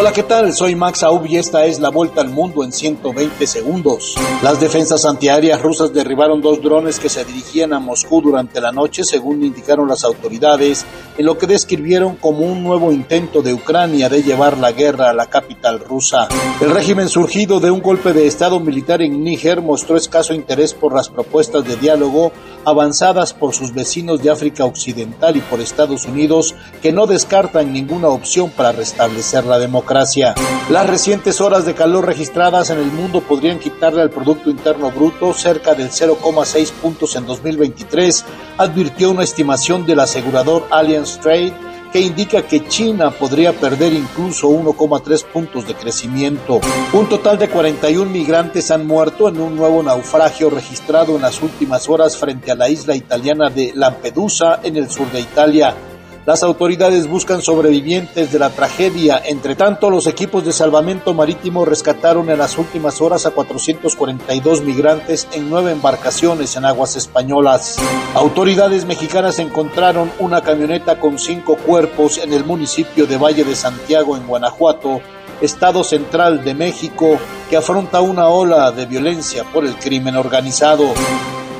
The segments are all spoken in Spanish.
Hola, ¿qué tal? Soy Max Aub y esta es la vuelta al mundo en 120 segundos. Las defensas antiaéreas rusas derribaron dos drones que se dirigían a Moscú durante la noche, según indicaron las autoridades, en lo que describieron como un nuevo intento de Ucrania de llevar la guerra a la capital rusa. El régimen surgido de un golpe de Estado militar en Níger mostró escaso interés por las propuestas de diálogo avanzadas por sus vecinos de África Occidental y por Estados Unidos, que no descartan ninguna opción para restablecer la democracia. Las recientes horas de calor registradas en el mundo podrían quitarle al Producto Interno Bruto cerca del 0,6 puntos en 2023, advirtió una estimación del asegurador Allianz Trade que indica que China podría perder incluso 1,3 puntos de crecimiento. Un total de 41 migrantes han muerto en un nuevo naufragio registrado en las últimas horas frente a la isla italiana de Lampedusa en el sur de Italia. Las autoridades buscan sobrevivientes de la tragedia. Entre tanto, los equipos de salvamento marítimo rescataron en las últimas horas a 442 migrantes en nueve embarcaciones en aguas españolas. Autoridades mexicanas encontraron una camioneta con cinco cuerpos en el municipio de Valle de Santiago, en Guanajuato, estado central de México, que afronta una ola de violencia por el crimen organizado.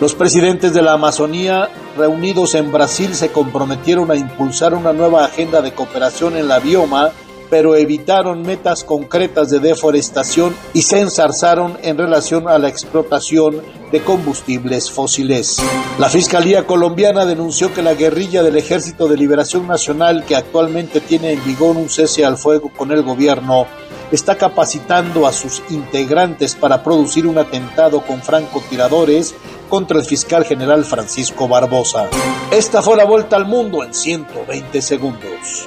Los presidentes de la Amazonía reunidos en Brasil se comprometieron a impulsar una nueva agenda de cooperación en la bioma, pero evitaron metas concretas de deforestación y se ensarzaron en relación a la explotación de combustibles fósiles. La Fiscalía colombiana denunció que la guerrilla del Ejército de Liberación Nacional, que actualmente tiene en vigor un cese al fuego con el gobierno, está capacitando a sus integrantes para producir un atentado con francotiradores contra el fiscal general Francisco Barbosa. Esta fue la vuelta al mundo en 120 segundos.